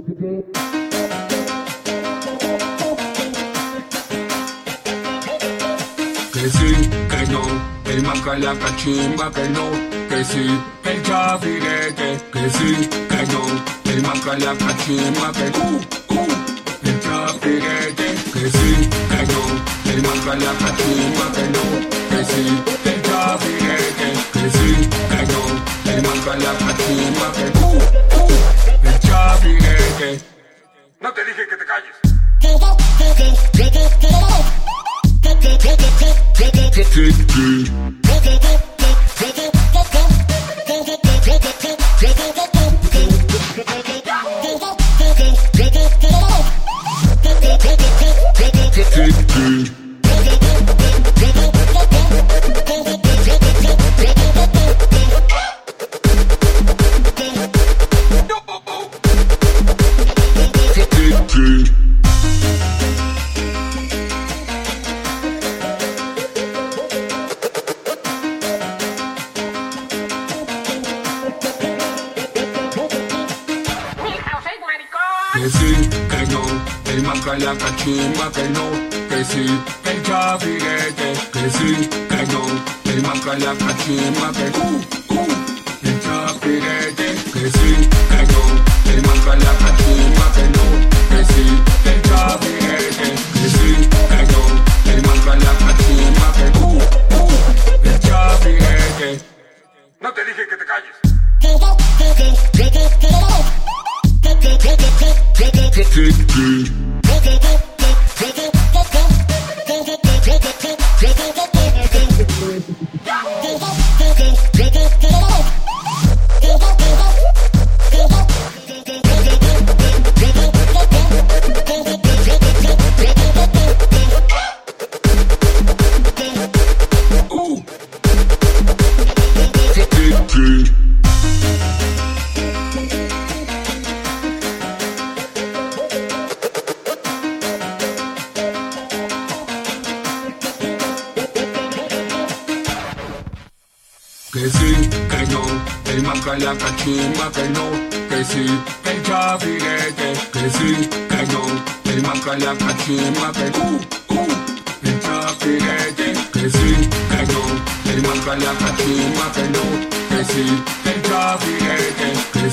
Que sí, que no, el maca la cachimba que no, que sí, el chavirete, que sí, que no, el maca la cachimba que uh, uh, el que sí, que no, el cachimba que no, que sí, el chavirete, que sí, que no, el maca la No te dije que te calles. Que sí, que no, el marca la cachimba que no, que sí, el chafirete, que sí, que no, el marca la cachimba que uh, uh, Uh. Que sí, que no, el marca la cachimba que no, que sí, el chafirete, que sí, que no, el marca la cachimba que uh, uh, el chafirete, que sí, que no, el marca la cachimba que no, que sí, el chafirete, que